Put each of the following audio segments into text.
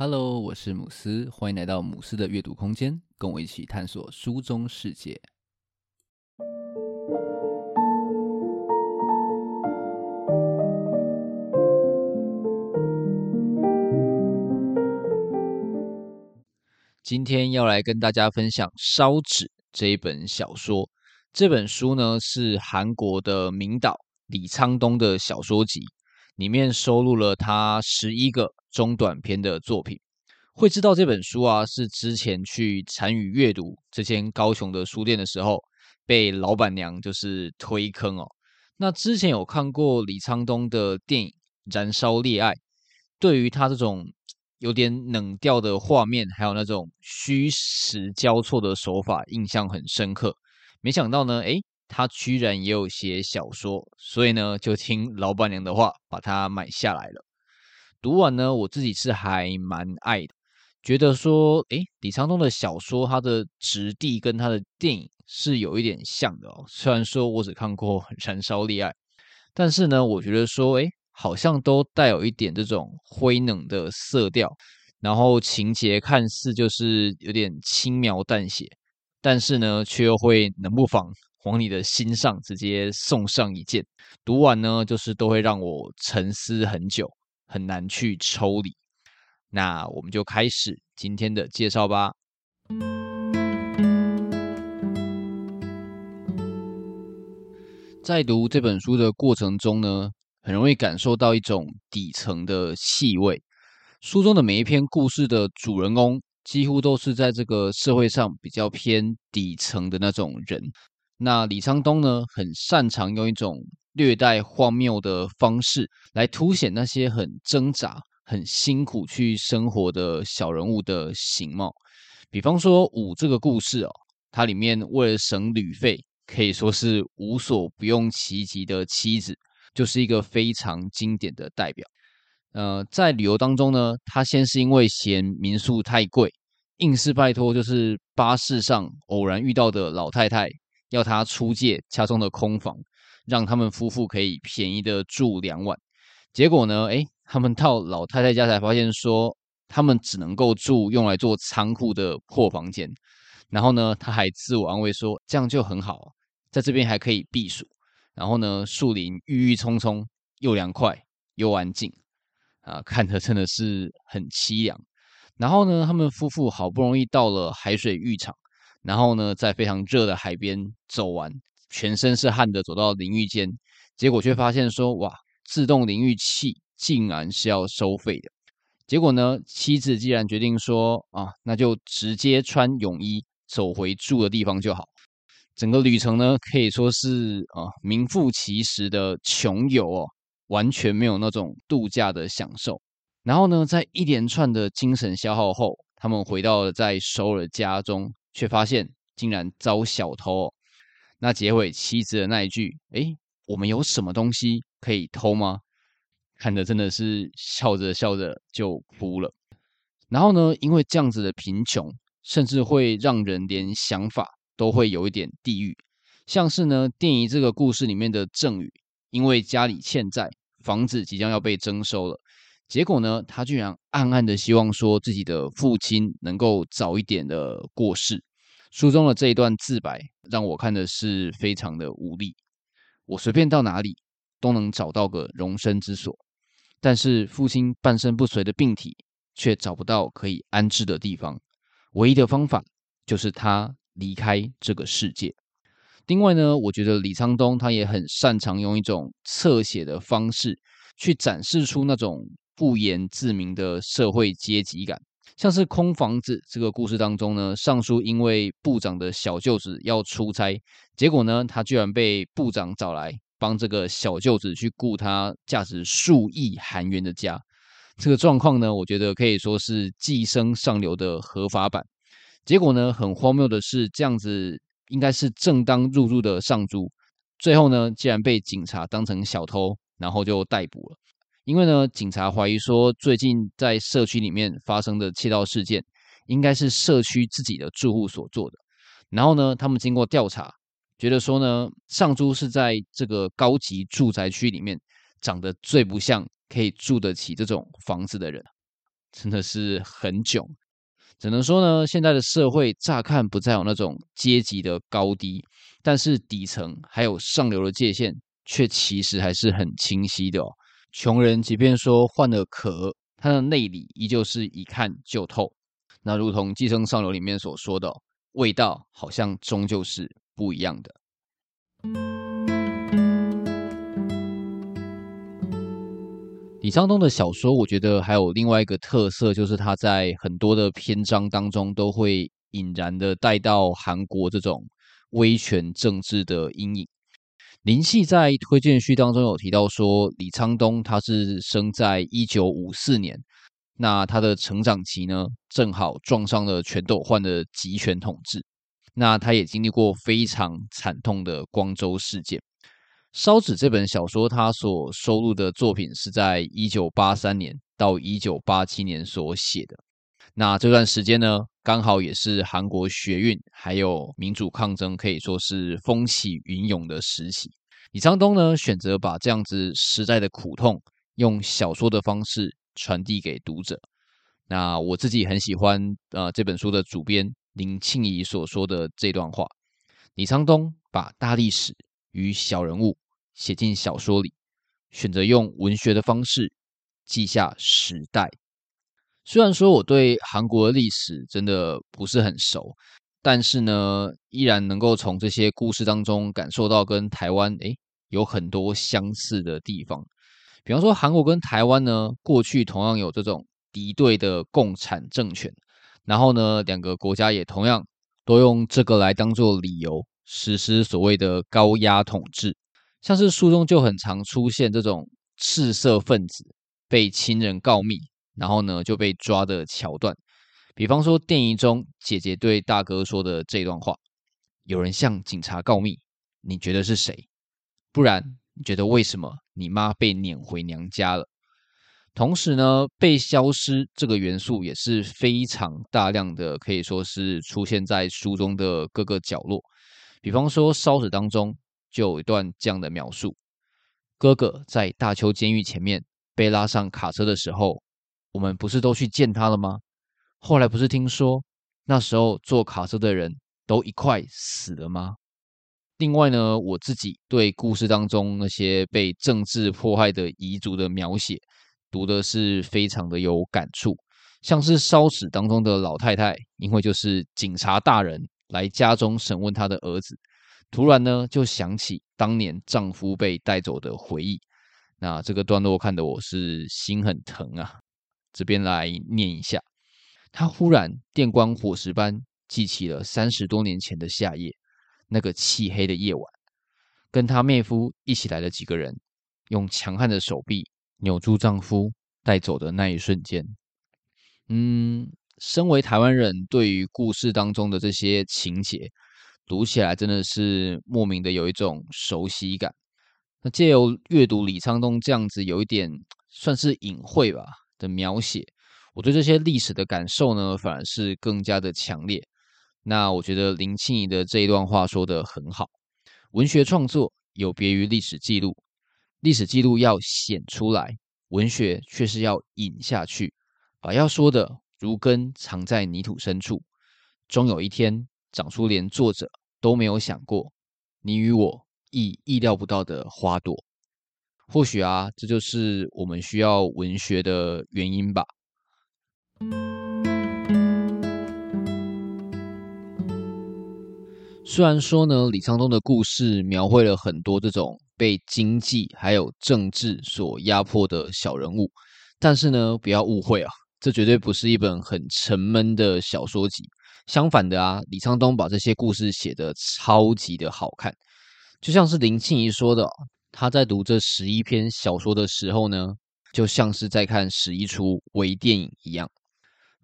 Hello，我是姆斯，欢迎来到姆斯的阅读空间，跟我一起探索书中世界。今天要来跟大家分享《烧纸》这一本小说。这本书呢是韩国的名导李沧东的小说集，里面收录了他十一个。中短篇的作品，会知道这本书啊，是之前去参与阅读这间高雄的书店的时候，被老板娘就是推坑哦。那之前有看过李沧东的电影《燃烧烈爱》，对于他这种有点冷调的画面，还有那种虚实交错的手法，印象很深刻。没想到呢，诶，他居然也有写小说，所以呢，就听老板娘的话，把它买下来了。读完呢，我自己是还蛮爱的，觉得说，诶，李沧东的小说，他的质地跟他的电影是有一点像的哦。虽然说我只看过《燃烧烈爱》，但是呢，我觉得说，诶，好像都带有一点这种灰冷的色调，然后情节看似就是有点轻描淡写，但是呢，却又会冷不防往你的心上直接送上一箭。读完呢，就是都会让我沉思很久。很难去抽离，那我们就开始今天的介绍吧。在读这本书的过程中呢，很容易感受到一种底层的气味。书中的每一篇故事的主人公，几乎都是在这个社会上比较偏底层的那种人。那李沧东呢，很擅长用一种略带荒谬的方式来凸显那些很挣扎、很辛苦去生活的小人物的形貌。比方说五这个故事哦，它里面为了省旅费，可以说是无所不用其极的妻子，就是一个非常经典的代表。呃，在旅游当中呢，他先是因为嫌民宿太贵，硬是拜托就是巴士上偶然遇到的老太太，要他出借家中的空房。让他们夫妇可以便宜的住两晚，结果呢，诶，他们到老太太家才发现说，他们只能够住用来做仓库的破房间。然后呢，他还自我安慰说，这样就很好，在这边还可以避暑。然后呢，树林郁郁葱葱，又凉快又安静，啊，看着真的是很凄凉。然后呢，他们夫妇好不容易到了海水浴场，然后呢，在非常热的海边走完。全身是汗的走到淋浴间，结果却发现说：“哇，自动淋浴器竟然是要收费的。”结果呢，妻子既然决定说：“啊，那就直接穿泳衣走回住的地方就好。”整个旅程呢，可以说是啊名副其实的穷游哦，完全没有那种度假的享受。然后呢，在一连串的精神消耗后，他们回到了在首尔家中，却发现竟然遭小偷。那结尾妻子的那一句：“诶，我们有什么东西可以偷吗？”看得真的是笑着笑着就哭了。然后呢，因为这样子的贫穷，甚至会让人连想法都会有一点地狱。像是呢，电影这个故事里面的郑宇，因为家里欠债，房子即将要被征收了，结果呢，他居然暗暗的希望说自己的父亲能够早一点的过世。书中的这一段自白让我看的是非常的无力。我随便到哪里都能找到个容身之所，但是父亲半身不遂的病体却找不到可以安置的地方。唯一的方法就是他离开这个世界。另外呢，我觉得李沧东他也很擅长用一种侧写的方式去展示出那种不言自明的社会阶级感。像是空房子这个故事当中呢，尚书因为部长的小舅子要出差，结果呢，他居然被部长找来帮这个小舅子去雇他价值数亿韩元的家。这个状况呢，我觉得可以说是寄生上流的合法版。结果呢，很荒谬的是，这样子应该是正当入住的上租，最后呢，竟然被警察当成小偷，然后就逮捕了。因为呢，警察怀疑说，最近在社区里面发生的窃盗事件，应该是社区自己的住户所做的。然后呢，他们经过调查，觉得说呢，上租是在这个高级住宅区里面长得最不像可以住得起这种房子的人。真的是很囧。只能说呢，现在的社会乍看不再有那种阶级的高低，但是底层还有上流的界限，却其实还是很清晰的哦。穷人即便说换了壳，他的内里依旧是一看就透。那如同《寄生上流》里面所说的，味道好像终究是不一样的。李沧东的小说，我觉得还有另外一个特色，就是他在很多的篇章当中都会引然的带到韩国这种威权政治的阴影。林夕在推荐序当中有提到说，李沧东他是生在一九五四年，那他的成长期呢，正好撞上了全斗焕的集权统治，那他也经历过非常惨痛的光州事件。烧纸这本小说，他所收录的作品是在一九八三年到一九八七年所写的。那这段时间呢，刚好也是韩国学运还有民主抗争可以说是风起云涌的时期。李沧东呢，选择把这样子时代的苦痛，用小说的方式传递给读者。那我自己很喜欢呃这本书的主编林庆怡所说的这段话：李沧东把大历史。与小人物写进小说里，选择用文学的方式记下时代。虽然说我对韩国的历史真的不是很熟，但是呢，依然能够从这些故事当中感受到跟台湾诶有很多相似的地方。比方说，韩国跟台湾呢，过去同样有这种敌对的共产政权，然后呢，两个国家也同样都用这个来当做理由。实施所谓的高压统治，像是书中就很常出现这种赤色分子被亲人告密，然后呢就被抓的桥段。比方说电影中姐姐对大哥说的这段话：“有人向警察告密，你觉得是谁？不然你觉得为什么你妈被撵回娘家了？”同时呢，被消失这个元素也是非常大量的，可以说是出现在书中的各个角落。比方说，烧纸当中就有一段这样的描述：哥哥在大邱监狱前面被拉上卡车的时候，我们不是都去见他了吗？后来不是听说那时候坐卡车的人都一块死了吗？另外呢，我自己对故事当中那些被政治迫害的彝族的描写，读的是非常的有感触。像是烧纸当中的老太太，因为就是警察大人。来家中审问她的儿子，突然呢就想起当年丈夫被带走的回忆。那这个段落看得我是心很疼啊。这边来念一下：她忽然电光火石般记起了三十多年前的夏夜，那个漆黑的夜晚，跟她妹夫一起来的几个人，用强悍的手臂扭住丈夫带走的那一瞬间。嗯。身为台湾人，对于故事当中的这些情节，读起来真的是莫名的有一种熟悉感。那借由阅读李沧东这样子有一点算是隐晦吧的描写，我对这些历史的感受呢，反而是更加的强烈。那我觉得林庆怡的这一段话说得很好：文学创作有别于历史记录，历史记录要显出来，文学却是要隐下去，把要说的。如根藏在泥土深处，终有一天长出连作者都没有想过，你与我亦意料不到的花朵。或许啊，这就是我们需要文学的原因吧。虽然说呢，李沧东的故事描绘了很多这种被经济还有政治所压迫的小人物，但是呢，不要误会啊。这绝对不是一本很沉闷的小说集，相反的啊，李沧东把这些故事写得超级的好看，就像是林庆怡说的，他在读这十一篇小说的时候呢，就像是在看十一出微电影一样。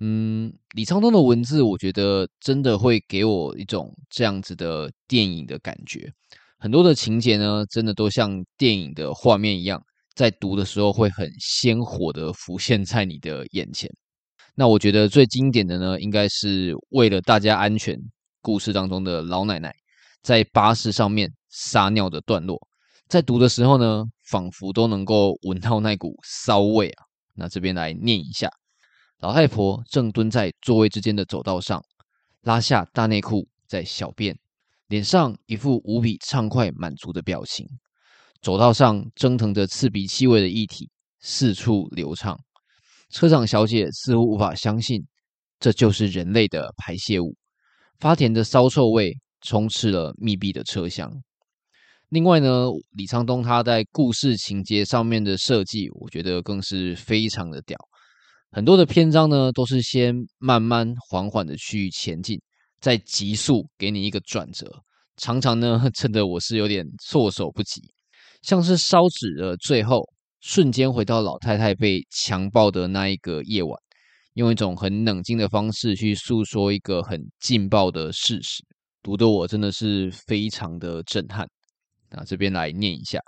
嗯，李沧东的文字，我觉得真的会给我一种这样子的电影的感觉，很多的情节呢，真的都像电影的画面一样。在读的时候会很鲜活的浮现在你的眼前。那我觉得最经典的呢，应该是为了大家安全，故事当中的老奶奶在巴士上面撒尿的段落，在读的时候呢，仿佛都能够闻到那股骚味啊。那这边来念一下：老太婆正蹲在座位之间的走道上，拉下大内裤在小便，脸上一副无比畅快满足的表情。走道上蒸腾着刺鼻气味的液体四处流畅，车长小姐似乎无法相信，这就是人类的排泄物。发甜的骚臭味充斥了密闭的车厢。另外呢，李沧东他在故事情节上面的设计，我觉得更是非常的屌。很多的篇章呢，都是先慢慢缓缓的去前进，再急速给你一个转折，常常呢，真的我是有点措手不及。像是烧纸的最后，瞬间回到老太太被强暴的那一个夜晚，用一种很冷静的方式去诉说一个很劲爆的事实，读得我真的是非常的震撼。那这边来念一下：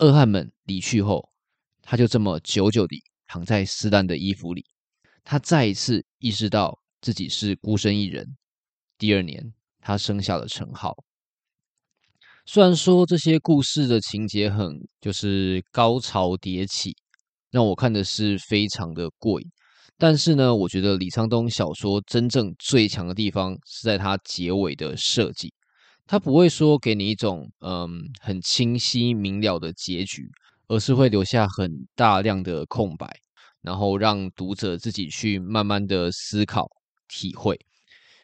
恶汉们离去后，他就这么久久地躺在撕烂的衣服里。他再一次意识到自己是孤身一人。第二年，他生下了陈浩。虽然说这些故事的情节很就是高潮迭起，让我看的是非常的过瘾，但是呢，我觉得李沧东小说真正最强的地方是在它结尾的设计，它不会说给你一种嗯很清晰明了的结局，而是会留下很大量的空白，然后让读者自己去慢慢的思考体会。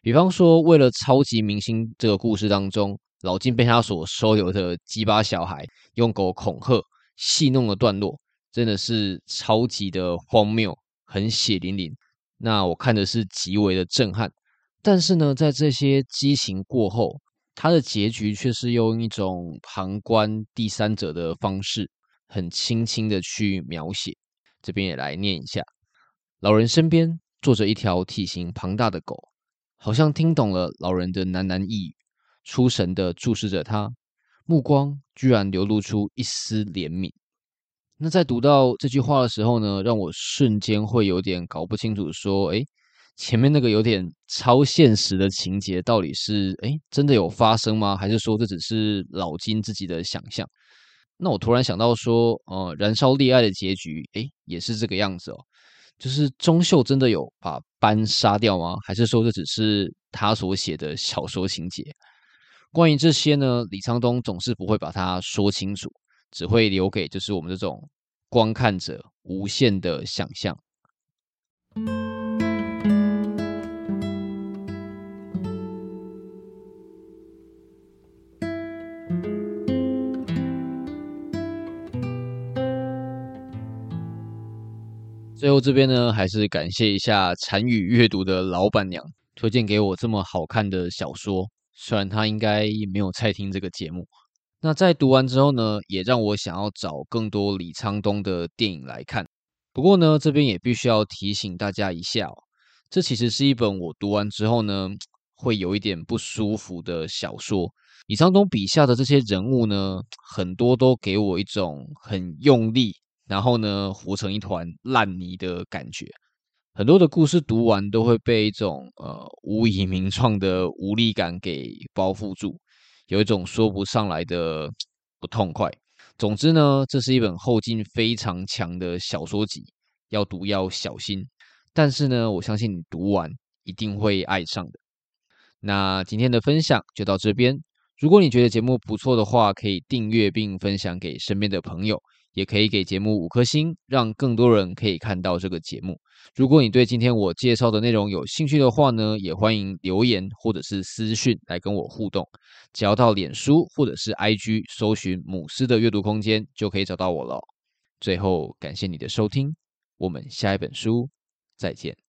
比方说，为了超级明星这个故事当中。老金被他所收留的鸡巴小孩用狗恐吓戏弄的段落，真的是超级的荒谬，很血淋淋。那我看的是极为的震撼。但是呢，在这些激情过后，他的结局却是用一种旁观第三者的方式，很轻轻的去描写。这边也来念一下：老人身边坐着一条体型庞大的狗，好像听懂了老人的喃喃呓语。出神的注视着他，目光居然流露出一丝怜悯。那在读到这句话的时候呢，让我瞬间会有点搞不清楚，说，诶，前面那个有点超现实的情节，到底是诶真的有发生吗？还是说这只是老金自己的想象？那我突然想到说，呃，燃烧恋爱的结局，诶，也是这个样子哦。就是钟秀真的有把班杀掉吗？还是说这只是他所写的小说情节？关于这些呢，李沧东总是不会把它说清楚，只会留给就是我们这种观看者无限的想象。最后这边呢，还是感谢一下禅语阅读的老板娘推荐给我这么好看的小说。虽然他应该没有在听这个节目，那在读完之后呢，也让我想要找更多李沧东的电影来看。不过呢，这边也必须要提醒大家一下哦，这其实是一本我读完之后呢，会有一点不舒服的小说。李沧东笔下的这些人物呢，很多都给我一种很用力，然后呢，糊成一团烂泥的感觉。很多的故事读完都会被一种呃无以名状的无力感给包覆住，有一种说不上来的不痛快。总之呢，这是一本后劲非常强的小说集，要读要小心。但是呢，我相信你读完一定会爱上的。那今天的分享就到这边。如果你觉得节目不错的话，可以订阅并分享给身边的朋友。也可以给节目五颗星，让更多人可以看到这个节目。如果你对今天我介绍的内容有兴趣的话呢，也欢迎留言或者是私讯来跟我互动。只要到脸书或者是 IG 搜寻“母狮的阅读空间”，就可以找到我了。最后，感谢你的收听，我们下一本书再见。